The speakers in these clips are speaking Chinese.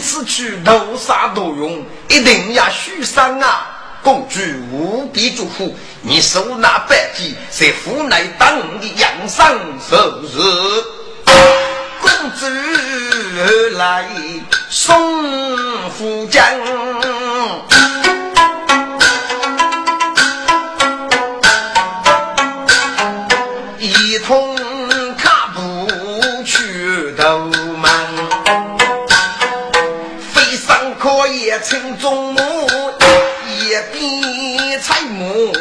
此去多杀多勇，一定要许上啊！公主无比祝福，你手拿百计，在府内当的养伤受日。公主来送福将。青中木，一边采木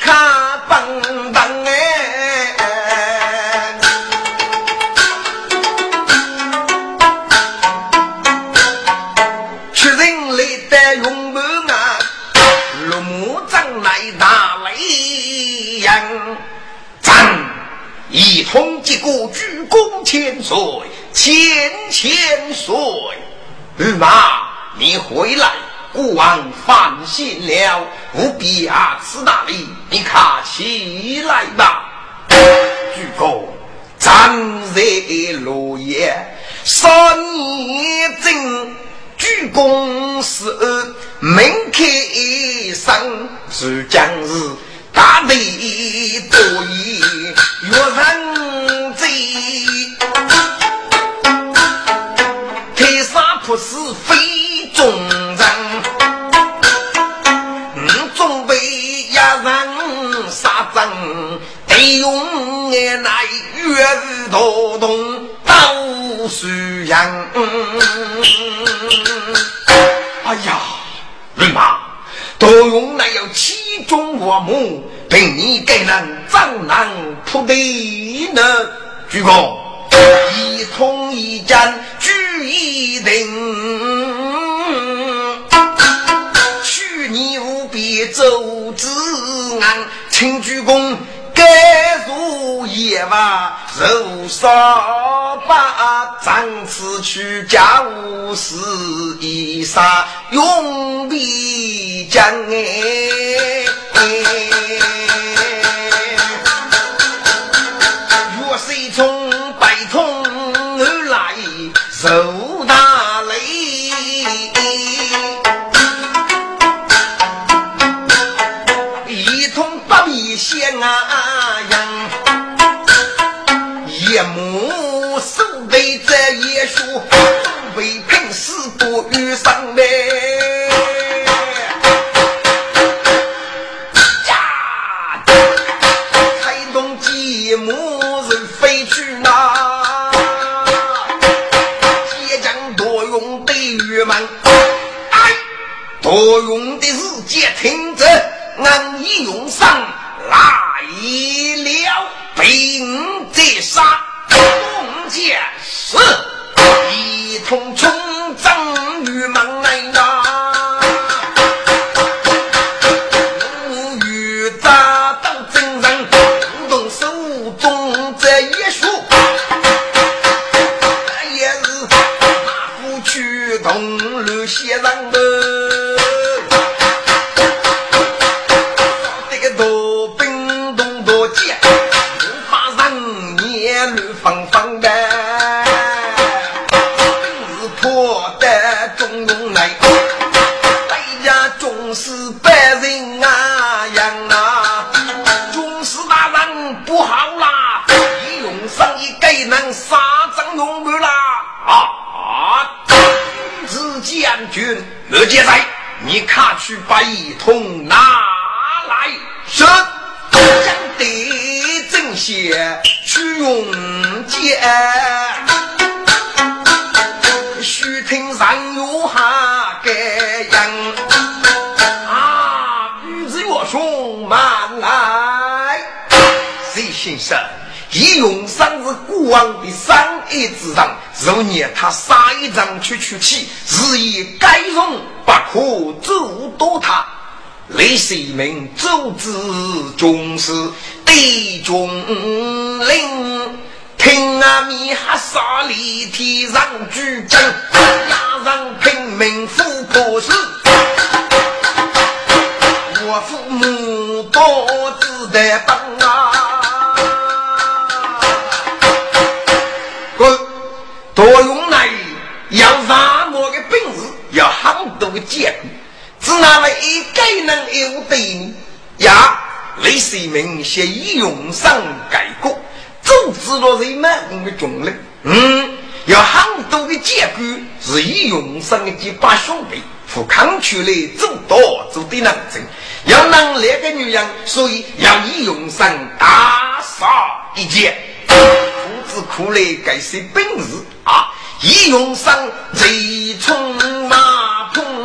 看蹦蹦哎，屈人来的用木啊，绿木长来大雷阳，咱一同结果鞠躬千岁，千千岁，玉马。你回来，孤王放心了，不必啊，此大礼，你看起来吧。主公，长在落叶，三年正，鞠躬是门开生，是将日大礼多以约人醉，我母，凭你给人张南铺地呢？主公，一通一战举一定。周子安，请鞠躬，该如夜晚如沙把，长此去家务事一杀，永必将哎。若是从北通而来，受大累。先啊不遇上呗。呀，开动积木人飞去哪？铁匠多用的玉门，哎，多用的是接听者，俺一用上。来了，兵在杀，弓箭是一同冲阵名周子军士，对中令，听阿弥哈沙里天上举将，压上拼命富破事。我父母多子的帮啊！多用来要杀我的多的结果，只拿了一个能有对你呀？李世民先以用上改革，组织了人们的军力，嗯，有很多的结果是以用上的几把兄弟。富康出来做多做的能成，要能力的女人，所以要以用上大杀一剑。夫子苦来该是本事啊！以用上贼冲马碰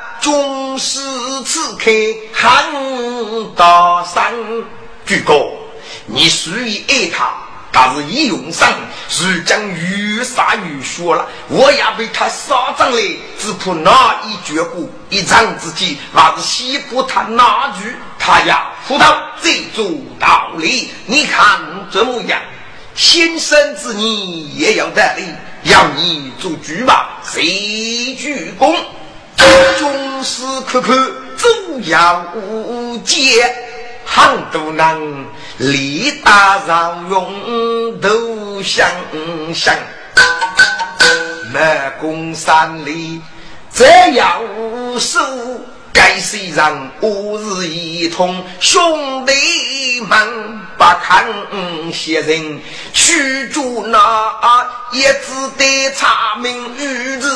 军师刺客喊大声，举哥，你属于爱他，但是一用上，如将越杀越血了。我也被他杀中了，只怕那一绝过一仗之际，那是西部他那句。他呀，葡萄这做道理，你看怎么样，先生之你也要得理，要你做主吧，谁鞠躬？军师看看，总要无解，很多人力大让用都想想，满公三里，这样无数。该虽然我日一同，兄弟们不看些人，驱逐那一子的查明御子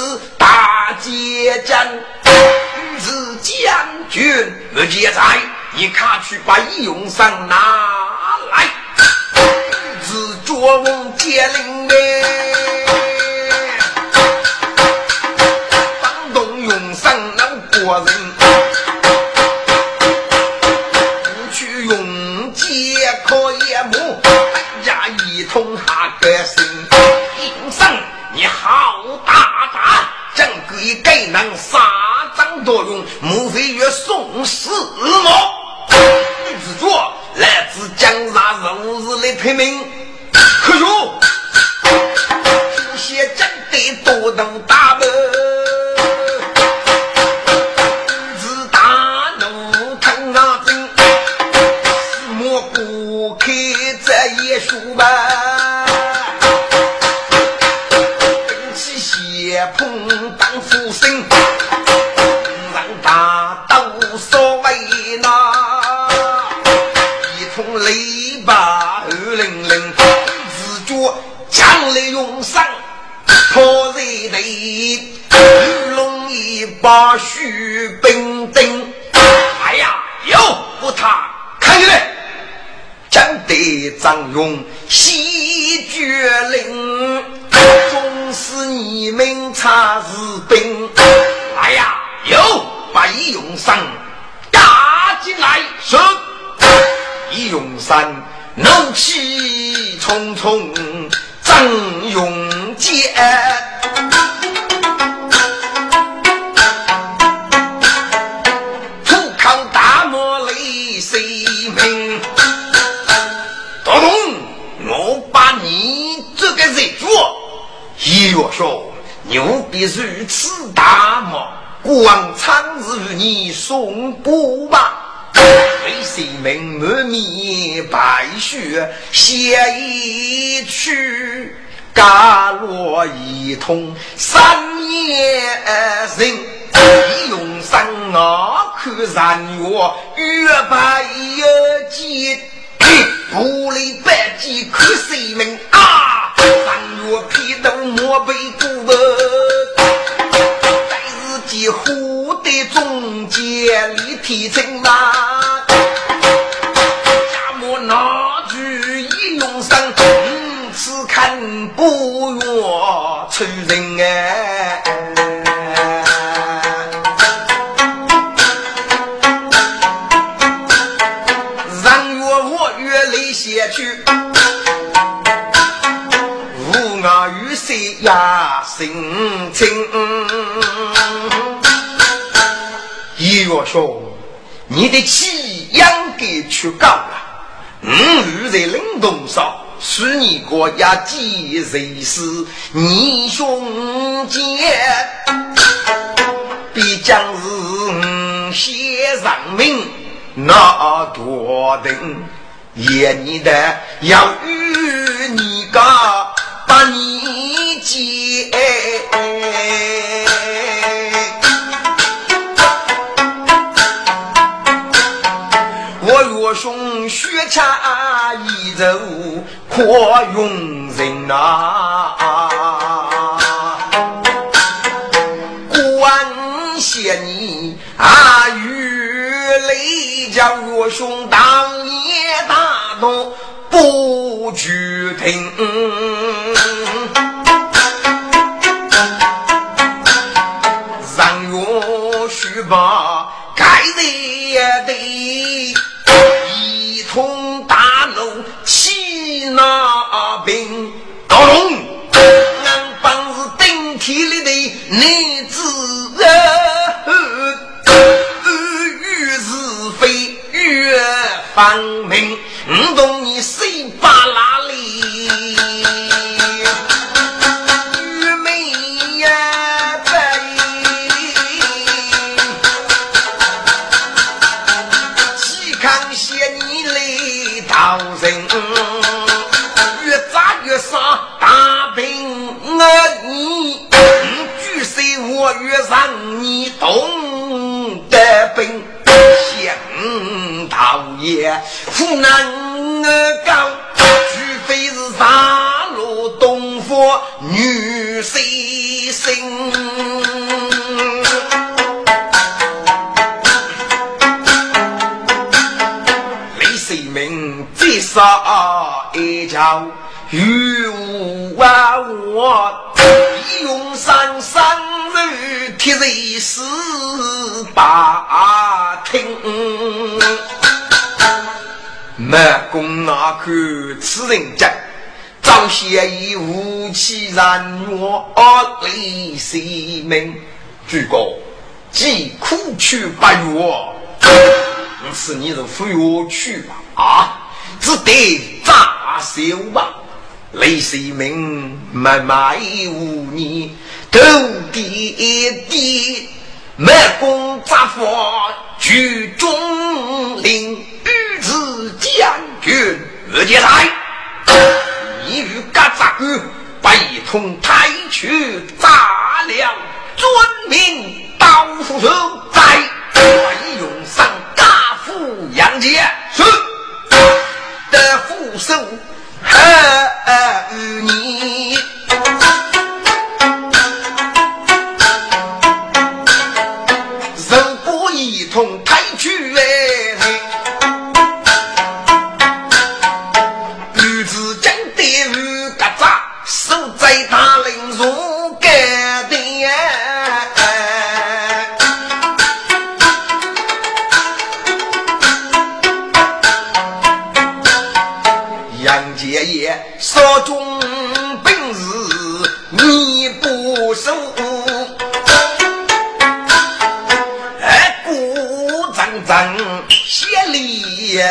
将，御子将军不见在，你看去把义勇上拿来，御子捉翁接令哎。多如此大吗？国王常日你送不吧？为性命满面白雪，写一曲，伽罗一通三年人，一用三啊，看三月月白有几？不离百计看性命啊！三月披头莫被辜负，记虎的中间立天成呐。家母拿句一用上，此看不愿出人哎。一月说，你的气起养给去高了。五日在冷冻上，是你国家几谁是你兄姐？必将是写上名，那多等也你的要与你个把你接。送雪茶一走，可用人呐。关谢你啊，雨雷叫我兄当夜大动不去听，兵，高龙，俺帮是顶天立地男子越是非越反命，唔懂你谁把拉你举手我越让你懂得本，想讨厌苦难高，除非是杀戮东佛女谁心。李世民最杀一朝，我我用三三。铁人四八听，满宫那看此人家，张先以武器燃我李世民，举高既苦去不悦，是你是扶我去吧？啊，只得扎手吧。李世民慢慢无你。头低低，满弓扎佛举中领，御子将军二姐来，你与嘎扎哥一同抬去炸了，尊名刀斧手，在快用上大斧杨杰是的副手，爱你。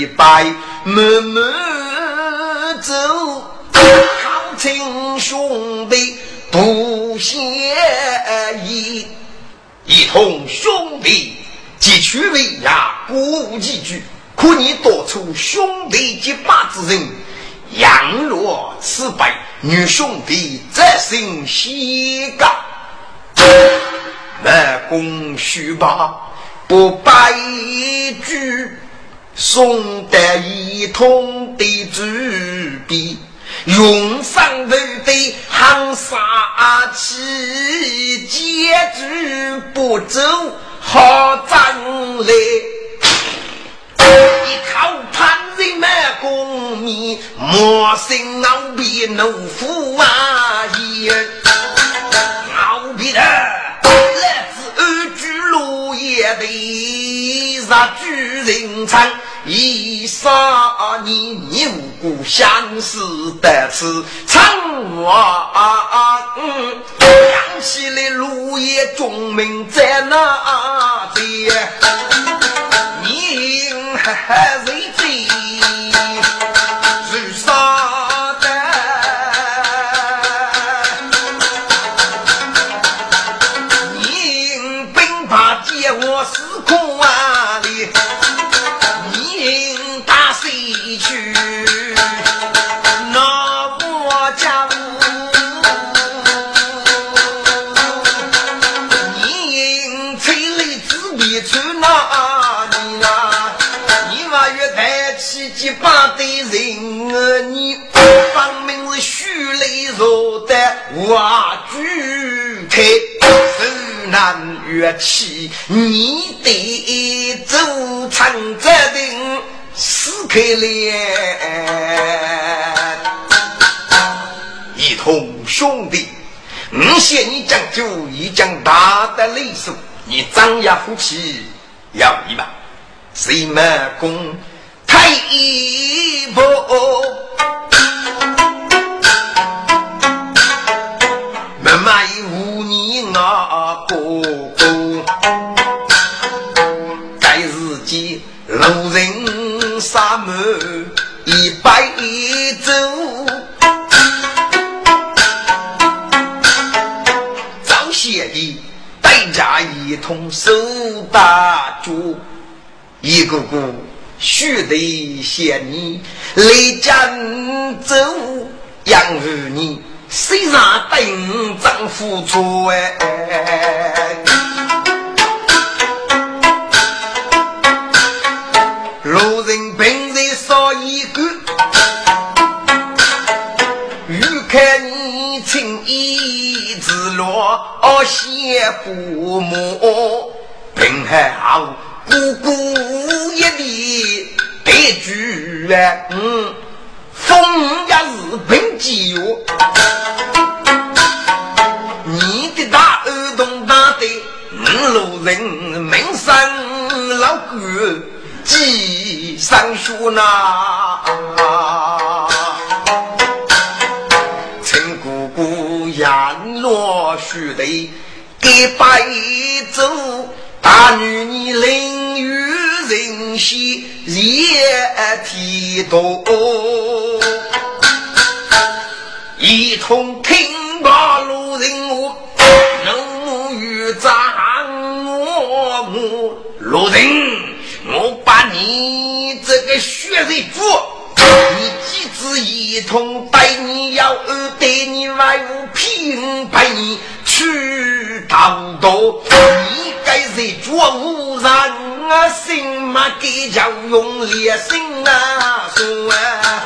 一摆，慢慢走，好亲兄弟不嫌疑，一同兄弟结去为呀，无几句，可你多出兄弟结拜之人。杨若此辈，女兄弟则心西高。公许吧，不白驹，送得一通的纸笔，用上头的行杀气，结局不走好战来。一靠潘人满功名，莫生傲比怒夫啊！也傲比的来自安居乐业的杀巨人场，一杀你你无辜相思得此长啊！嗯，想起来落叶忠名在哪里？你还是贼，如杀的，你兵把借我死空啊里，若的瓦具开，受难乐器，你得走长这定撕开了。一同兄弟，我谢你讲究一将大的雷手，你张牙虎气要一把，谁没功？太一步，人杀满一走，张先的带家一同手打竹，一个个。须得谢你来江州养儿你，谁让等丈夫出哎？看你情意自落，谢父母平还好。姑姑一里白驹嗯，风也是本机哟。你的大耳洞大的五，路人门生老哥记上学呐。落须得给白走。大女你淋雨人稀也提多，一同听罢路人我怒与张我母路人，我把你这个血人主，你几子一同带你要二带你来我平陪你去逃多。该是做无人啊，心嘛给叫用烈心啊说啊，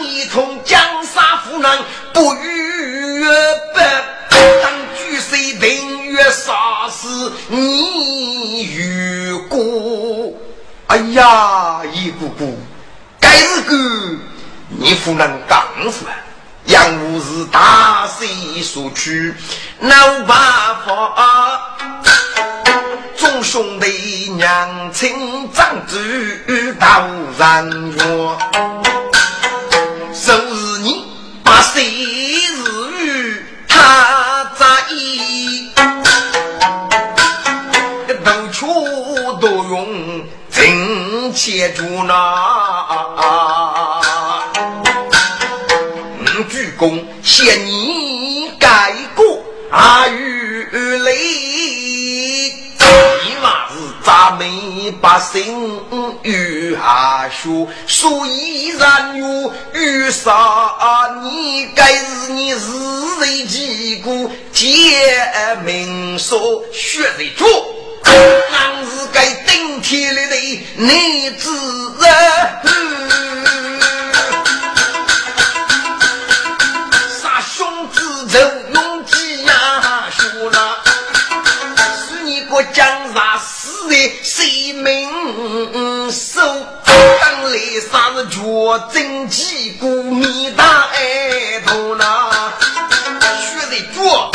一同江山夫人不与不当举谁定越杀死你与姑，哎呀，一姑姑，该是个你夫人刚说，杨武是大势所趋，没办法。众兄弟娘亲长子到人约，收拾你把谁日与他在意，都出都用真切住那，鞠躬谢你改过阿谀雷。咱们百姓与下说，所以然有遇杀你，该是你日日记过借命说血泪主，俺是该顶天立地你自人。将杀死的谁明手当来啥是绝真气骨米大爱头呐？学的脚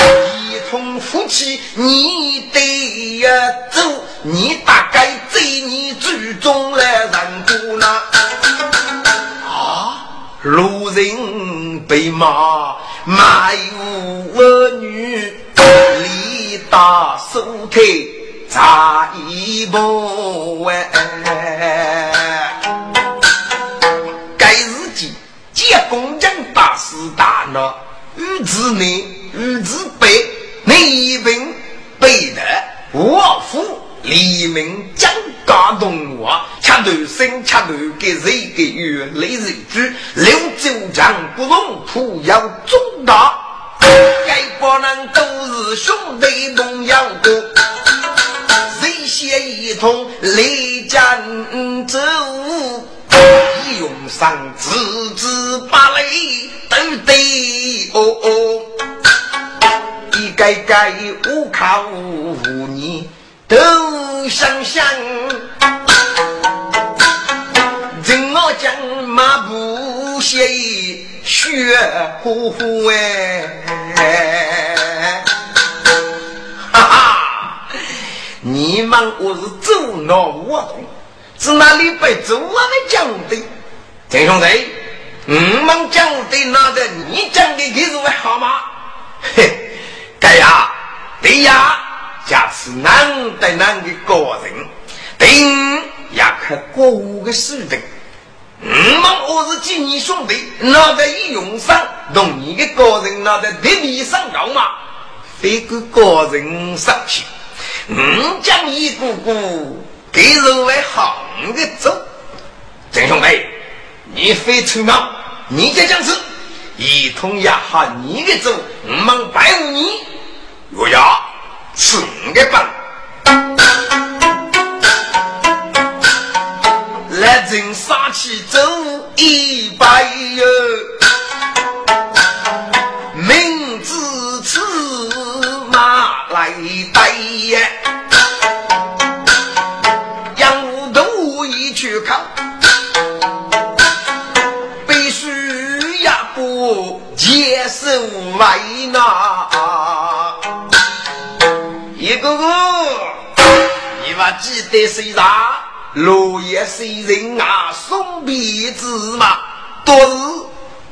一同夫妻，你得呀走，你大概在你最终来人多呢？啊，路人被骂，骂有儿女，力大手推。差一步哎！该日记借公将大师大闹，与之内与之北，你一本背的。我府黎明将家动我，恰头生恰头给谁给月雷人居，六九江不容土要重大，该帮人都是兄弟同样的。写一通雷战走，一用上字字把雷都得哦哦，一改改无靠无你都想想，人我讲马不写血乎乎哎。你们我是走闹活动，是哪里被走我们讲的？陈兄弟，我们讲的那个你讲的可是为好吗？嘿，该呀，对呀，下次难得难的个人，定要看过五个事的。我们我是见你兄弟，那个一用上，同你的个人那个特别上高嘛，非个个人上去。嗯，讲一股股给人为好的走，郑兄弟，你非出马，你这讲是，一同也喊你的走，我们拜你，我要吃你的饭，来人杀气走一百哟。来带为哪一个个？你还记得谁啥？落叶谁人啊？送鼻子嘛？都是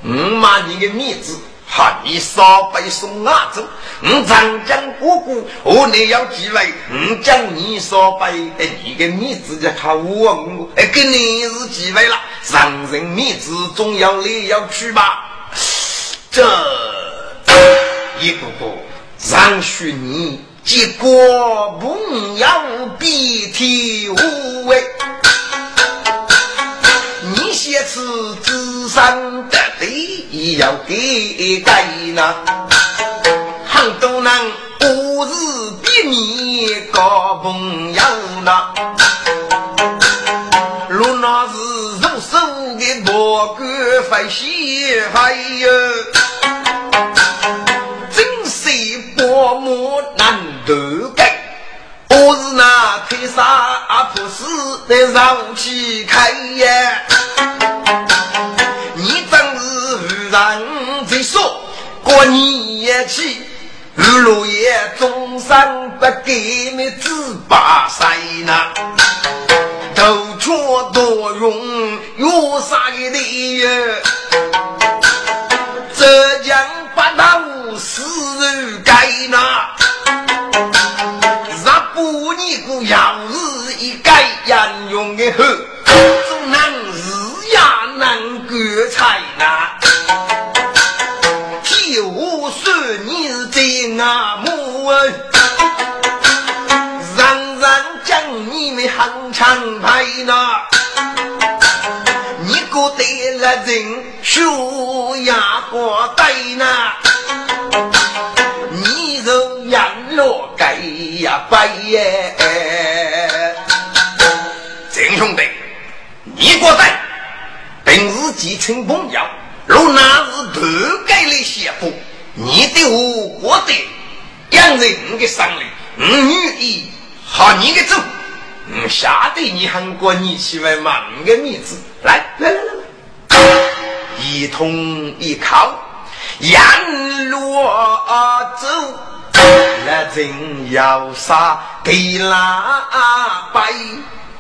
我骂你的面子，喊你少背送阿走。我长江哥哥，我你要几位？我讲你少背，哎，你的面子就靠我我，哎，跟你是几位了？上人面子总要来要去吧？这。一个个让许你结果不要鼻涕无味，你写词纸上的对要给改呢，很多人我是比你高朋友呢，若那是入手的魔鬼飞西还有。我母难得改，我是那天杀阿婆死在上去开呀！你真是让人说过年起，日落夜终生不给你只把塞呐，头缺多用有啥的理那，若不你个要日一改严用的后，总能日也能过菜呐。替我说你是真阿母，人人讲你们很强。门派呢？你过得了人血压过低呢？落盖呀白耶！郑兄弟，你过得平日几称朋友，若那是头盖的媳妇，你对我过得养人的生理，我愿意好你的走。嗯，下得你喊过你去问妈个名字，来来来来来，一通一靠，沿路走，那真要杀给拉白，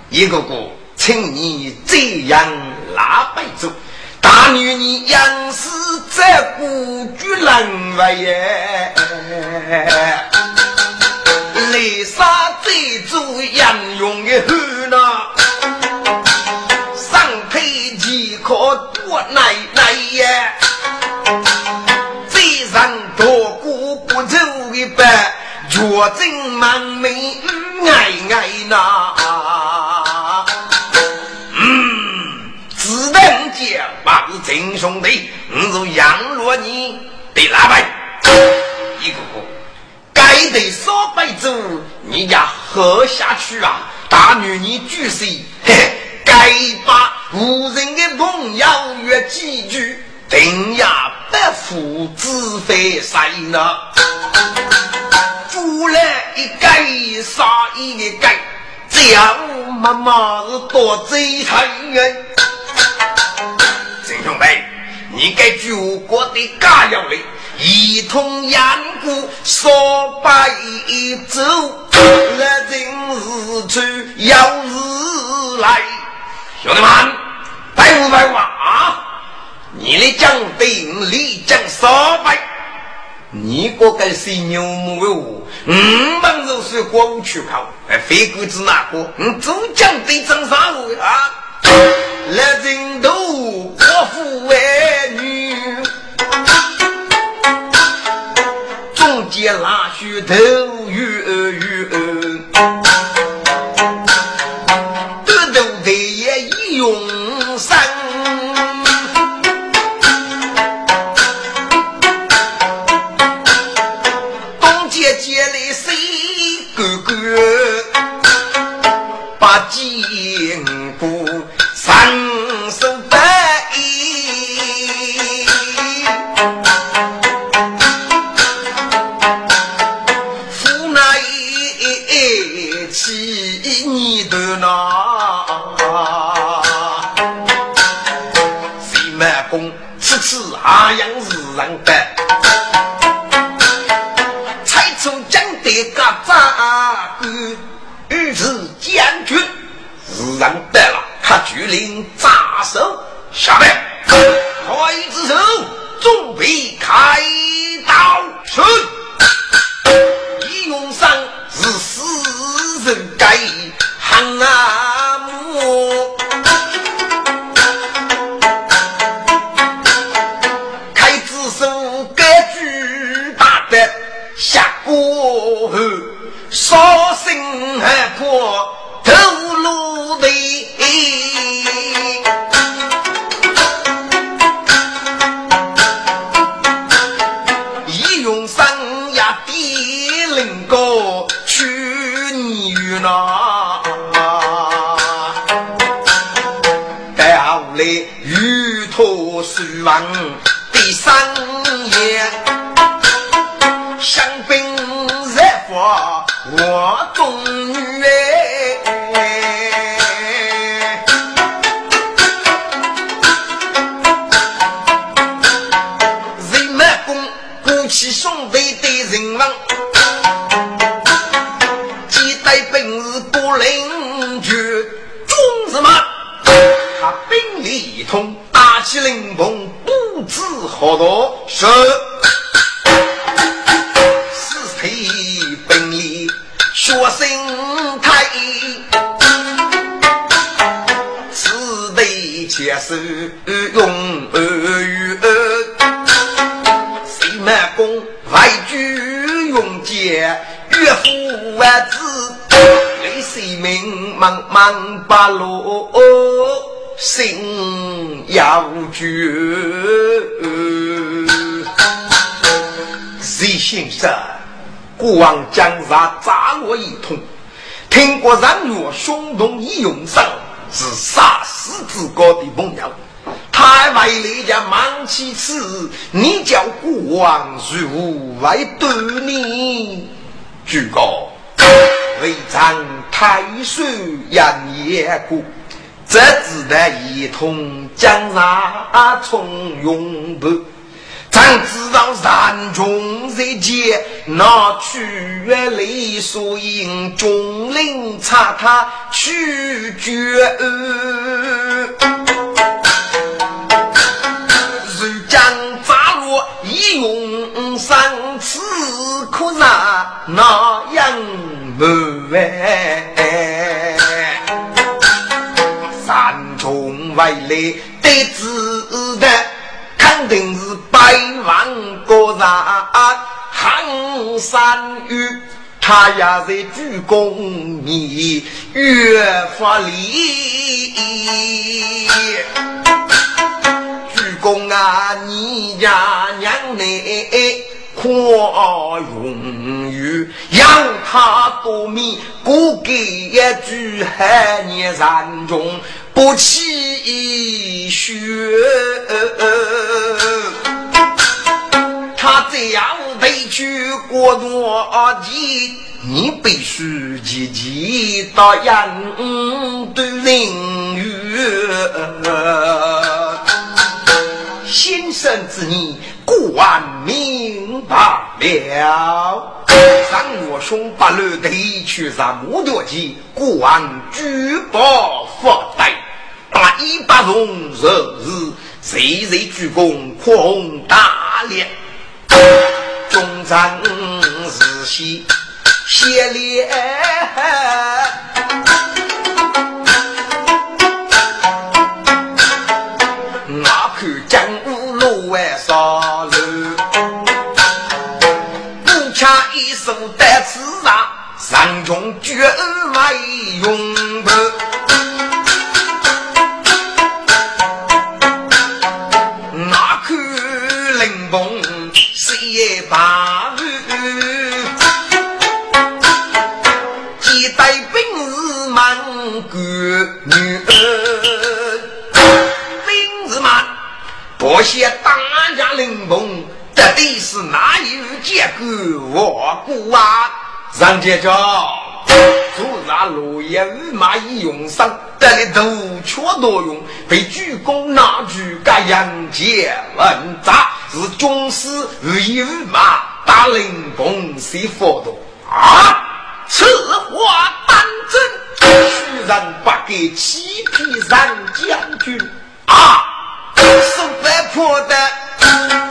一个个请你这样拉白走，大女你杨氏在故居人外耶。雷沙这组杨勇的汉呐，上配几可多奶奶呀，般，脚真满美爱爱呐。嗯，只能讲把真兄弟，我是杨罗你的老板，一个个。该得少白粥，你家喝下去啊！大女你举手，该把无人的朋友约几句，定呀百夫子非谁呢？夫来一改，杀一改，这样妈妈是多嘴馋人。郑兄弟，你该举国的家要嘞。一通雁鼓说白走，来人日出要日来。兄弟们，拜不拜啊？你的将兵立将少白，你个该是牛目为我，五门肉是过午去考，哎，非鬼子哪个？嗯主将对征啥路啊？来人都国父儿女。中间拉须头的个扎根，于是将军是人得了，他举令扎手，下面快子手，准备开刀去。一用上是死人该喊啊母。烧心还破头颅的，一用三呀地灵高去你那，待后来玉兔书王第三夜，我国王将杀扎罗一通，听过人若胸动一用上，是杀死之高的朋友。太尉来家忙其此，你叫国王如何来对你？举高，为长太岁杨业过，这只得一同江上从永不。咱知道山中日间那去月里，所应中领查他去绝。用三次可那那样不完，山中外来得知，百万个人行山雨，他也在鞠躬你越发礼。鞠躬啊，你家娘嘞可容于养他多米，不给一句害你山中不气血。他这样委屈过多的，你必须积极到养对领域。先生之意，国王明白了。让我兄把路提去上木头机，国王举报发呆。打一百荣日日，谁谁鞠躬扩红大脸。中山日西谢烈。上中绝外用不，哪看灵崩谁把雨？几代兵士满国女儿，兵士们不写大家灵崩，到底是哪有结果？我估啊！上街叫，昨日落叶与马已用上，得了头缺多用，被主公拿去干杨戬问杂，是军师日与马打灵公谁佛度啊？此话当真？居然不给七匹三将军啊！是外婆的。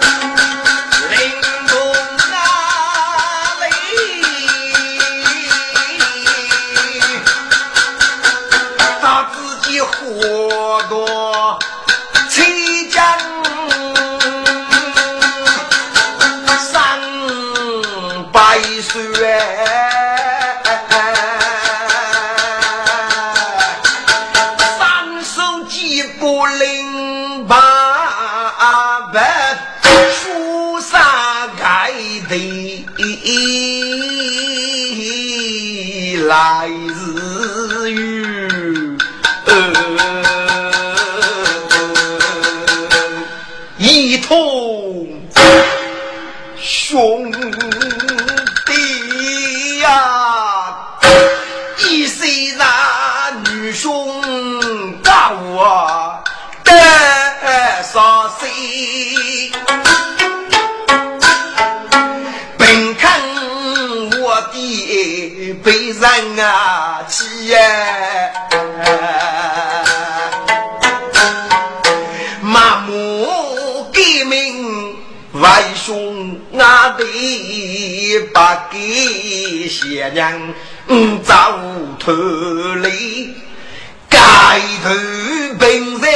来。被人啊欺，麻木革命外兄啊弟不给贤娘走脱离，盖头本在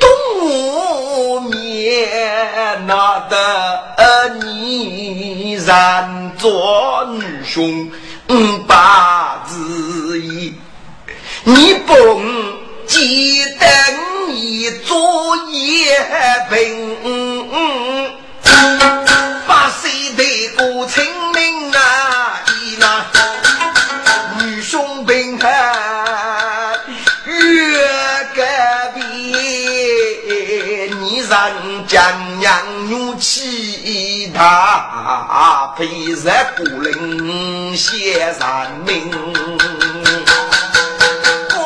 东面那得你然做女兄。五八字一，你不记得你做叶兵，把谁的过清明啊？那。女兄兵啊，越隔壁，你让江娘怒气他陪在古林写山明，我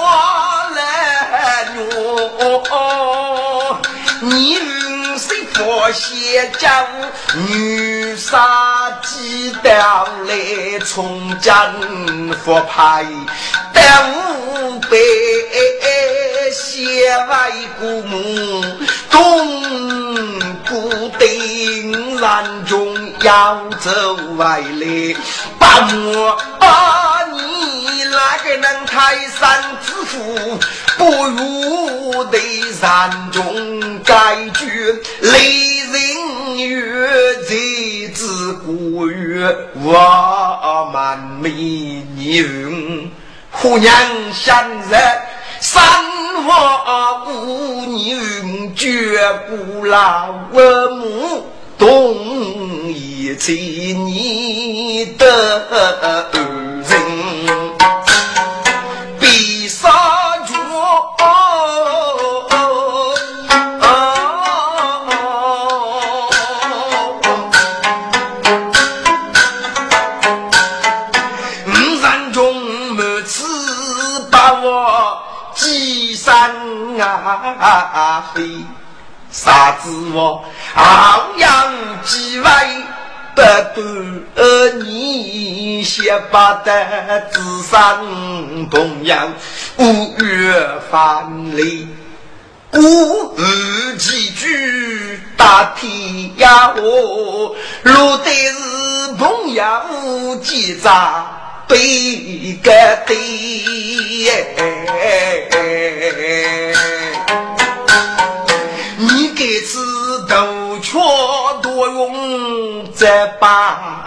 来我你人是佛写将女杀鸡蛋来从江佛派等五百写外古墓。古定然中要走外来，把我把你那个能泰山之父，不如的山中改句雷。人月在之古月，我满美女，姑娘相认，三花五女绝不老，我母懂一切你的啊！飞啥子我昂扬几位不断你先把的智商同样五月翻来，古语几句打天涯河，路得是朋友几扎对个对。此大巧多用这把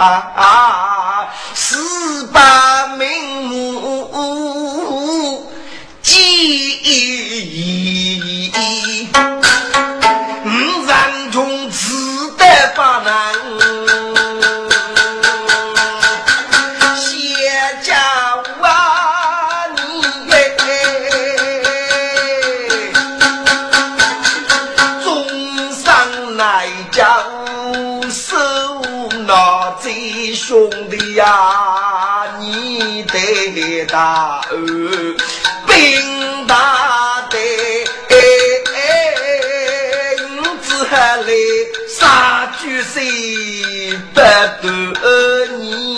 四把名目记忆，呀，你得大恩，兵大的，五子还来杀巨谁不得你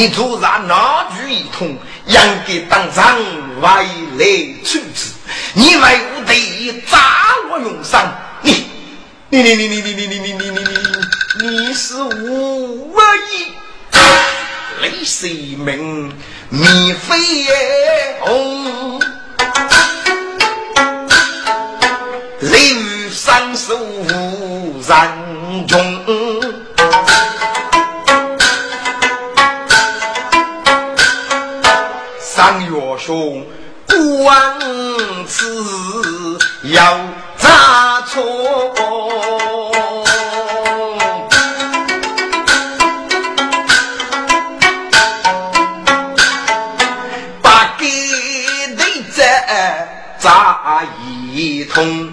你突然拿句一通，应该当场外来处置。你为我的砸我用上，你你你你你你你你你你你你，你是无意，雷死命，米飞红，雷。三手人中，是要扎错，把给你这扎一通，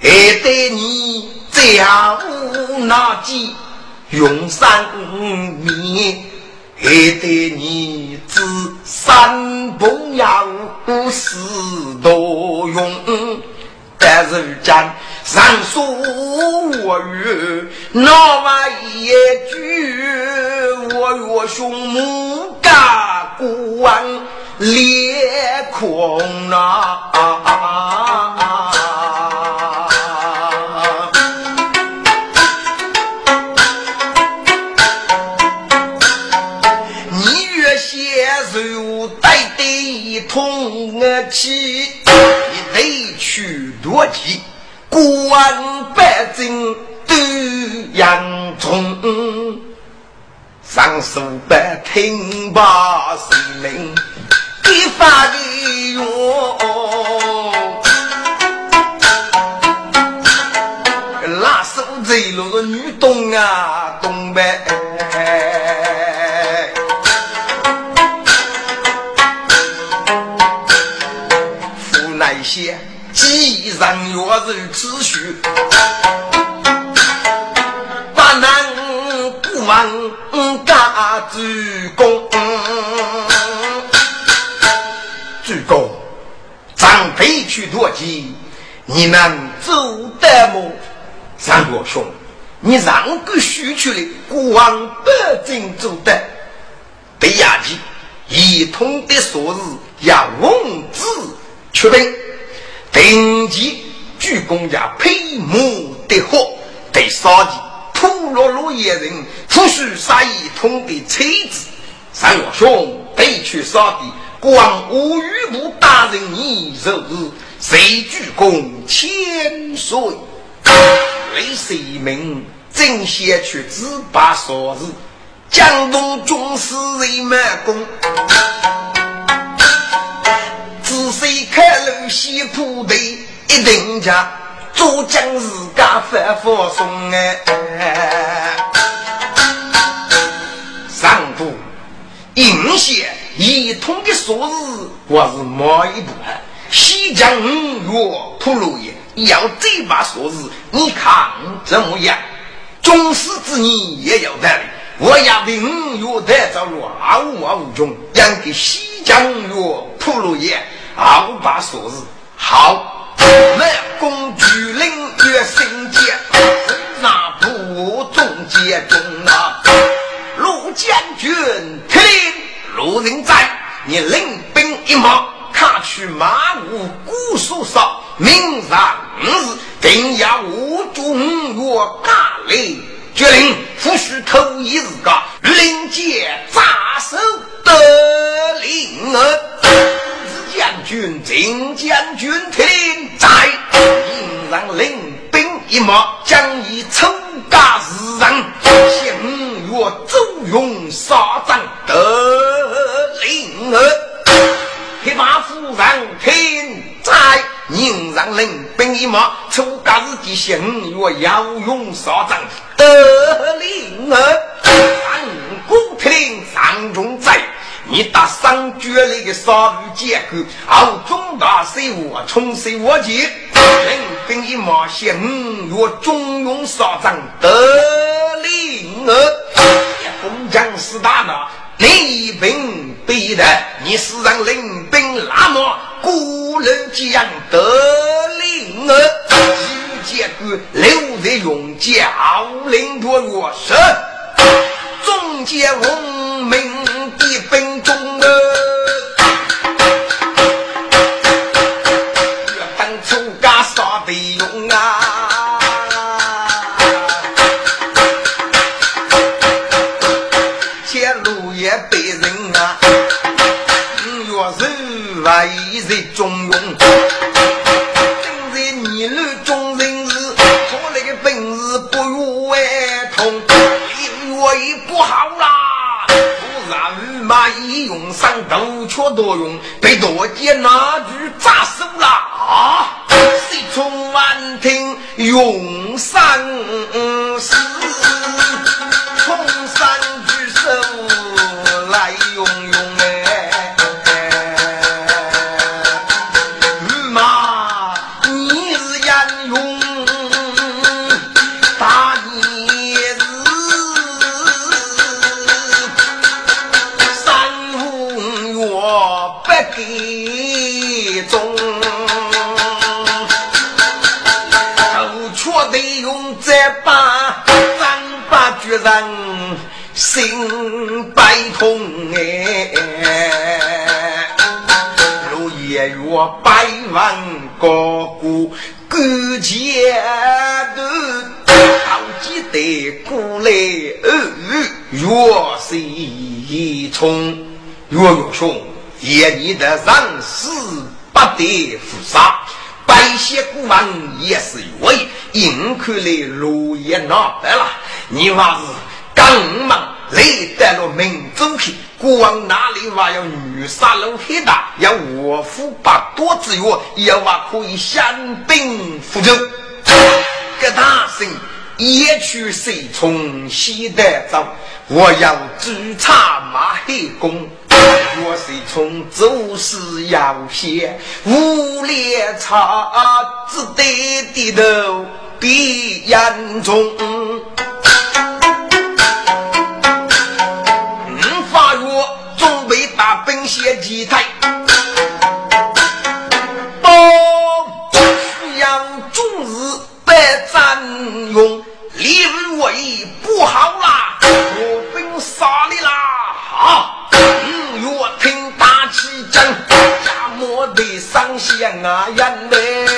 还得你家那几用三年，还得你知。三不要四多用。但是讲上书我语，那么一句我若兄母家官裂空啊！气，你得去多急，官百姓都扬中。上书百听罢声明，一发的用。拉手走路女东啊东北，然若如此许，把难不忘。家主公，主公，长辈去夺鸡，你能走得么？三国兄，你让个许去的国王百姓走得，对牙祭一通的说日要文字确定，定级主公家配木得火得杀鸡。普罗罗野人，不许杀一通的妻子。三我兄得去杀的，光无余部大人你受日，谁鞠躬千岁？为谁命？正先去自把所日，江东军师人满功，仔细看路西铺队一定家。做将士家反复送哎，上部应县一通的数字，我是某一部西江月铺路也要这把数字，你看怎么样？中士之年也有道理，我要为五月得着了二五二五中，养给西江月铺路也二把数字好。南宫巨灵越心结，那部中间中啊，陆将军听令，陆人在，你领兵一马，卡去马武古树上，明上日定要五中月大令，决令不许头一日个，领节扎手得令儿。将军，金将军听，在应让领兵一马，将以抽家之人，向我周勇杀战得令儿。黑马夫人听在，应让领兵一马，出家之地，向我要勇杀战得杀戮结构，后中大水我冲水我。急，领兵一马线，我中勇杀仗得令儿，封疆四大拿，你兵必得，你是让领兵拉马，孤人这样得令儿，结构留在永嘉领多我是中间文明。说多用，被多见那句扎手了啊！谁从万听用三四，人心悲痛哎。如夜月百万高歌，歌前头好几代过来月水冲，月月兄，夜你的人死不得负杀。些古王也是为，硬看来路也难得了。你话是刚忙来得了民族去，古王哪里还要女杀人黑的？要我夫把多之月，要话可以相兵扶正。个大声，夜去谁从西得走？我要追查马黑公。我是从做事要些无脸茶，只得低头闭眼中。嗯，发月准备大兵先击退，都需要终日被占用，立为不好家莫得伤心啊，眼泪。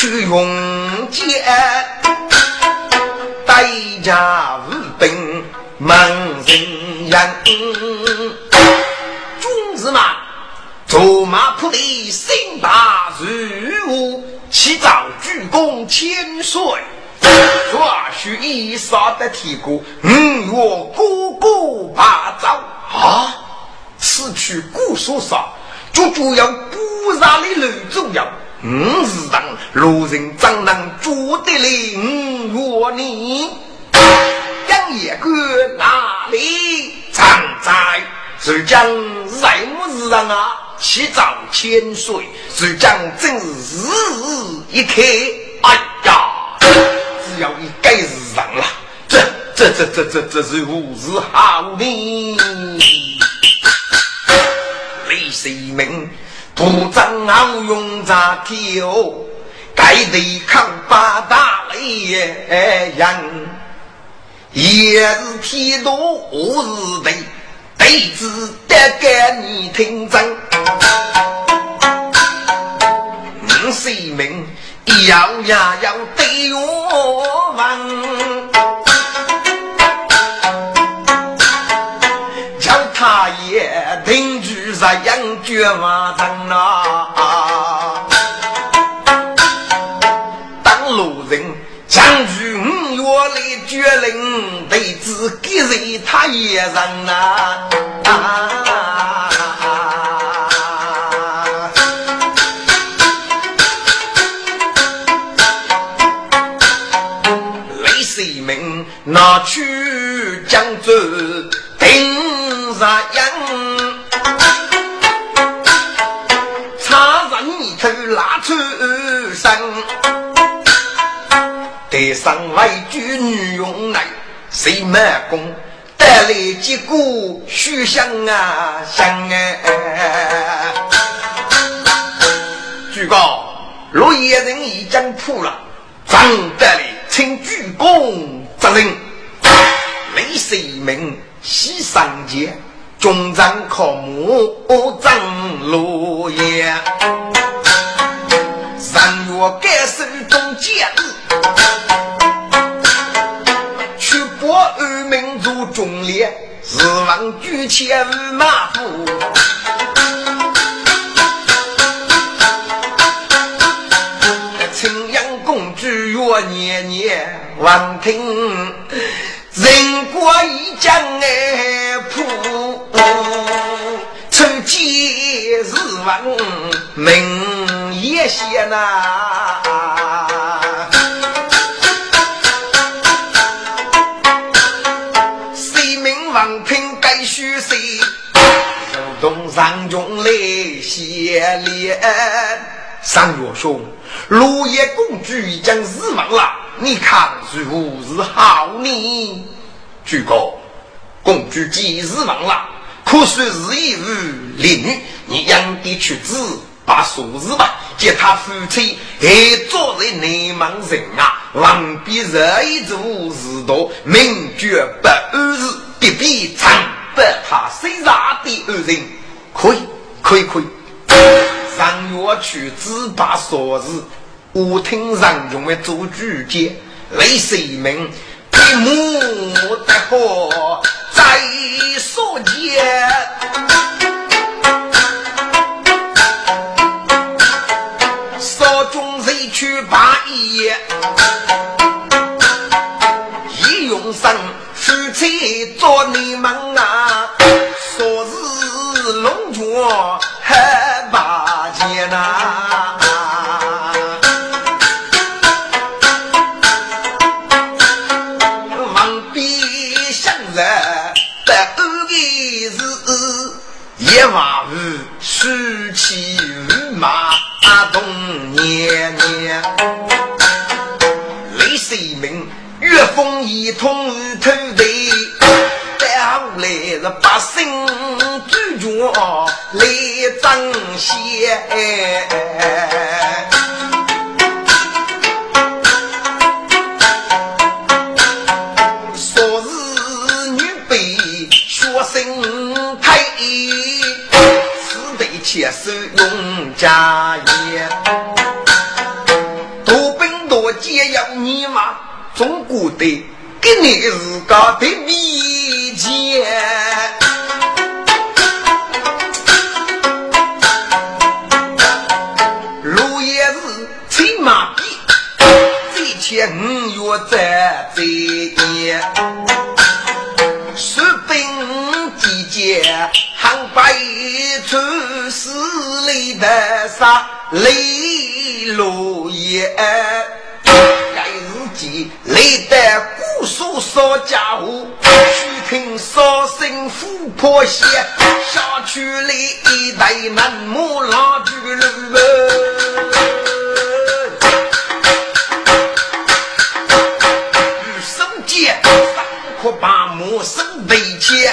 去用剑，代价无兵满人烟。君子嘛，走马铺地，心大如雾。起早鞠躬千岁，若许一杀的铁骨，嗯，我哥哥把走啊！此去姑所杀，足足要不杀的楼中要，五，是让路人怎能捉得来？我你杨爷哥哪里常在？是将什么日人啊？七丈千岁，只将正日一开，哎呀，只要一盖日上了，这这这这这这是无日好命。李世民不张傲勇扎条，该得抗八大雷人，也是天多日的。弟子得给你听真，五十名要呀要对杨绝马城啊，当路人将军。我来决令，弟子给人他一人呐。雷世民拿去江州台上为军女用来，谁满功带来几个书香啊香哎！据告落叶人已经破了，张得来请鞠躬责任。雷世民西上节，军长靠母张落叶，三月该手中节忠烈，日王举前马虎。青阳公主月年年望听，人过一江哎浦，曾见日王名也显呐。东上中来谢烈，三月兄，落叶公主已经死亡了，你看如何是好呢？主公，公主既死亡了，可算是一日令女，你养的去子把数字吧，叫他夫妻还做人内蒙人啊，王必热一做事多，名绝不安日，必必长。他虽然的恶人，可以，可以，可以。上月去只把说字，我听上用为做主见，雷世民闭目的好，在所见。少中谁去把一一夫妻做你们啊，说是龙泉还八戒呐，望边相认得二个字，一望无书气马东年年，风一通头头，再后来是百姓主角来争先。说是女辈学生太，只得牵手用家业，多兵多劫要你嘛。中国的给你自家的秘诀，路也是骑马匹，最前五月在这年，士兵集结，行百出死里的杀雷路也。该日记累得古书少家伙，须听烧声虎破血，下去里一代南木老巨人。与生剑，三可把木生背切。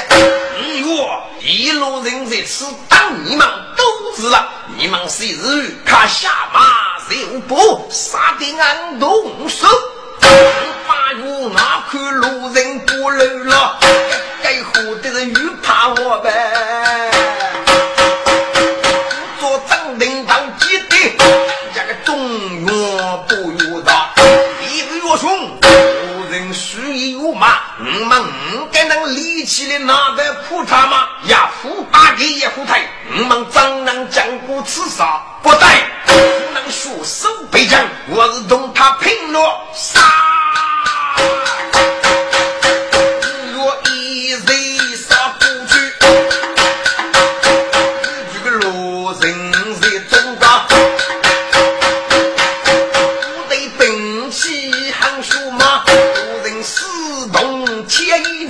你我一路人在此当你们都知了，你们谁日看下马受不杀的俺动手。八月那看路人过路了，该活的人又怕我呗。做正定当记的，这个中原不药大，一个月穷，属于我们我们应该能立起来拿个裤衩嘛雅虎阿迪也富态我们怎能讲过刺杀不在不能束手被斩我是同他拼了杀！动切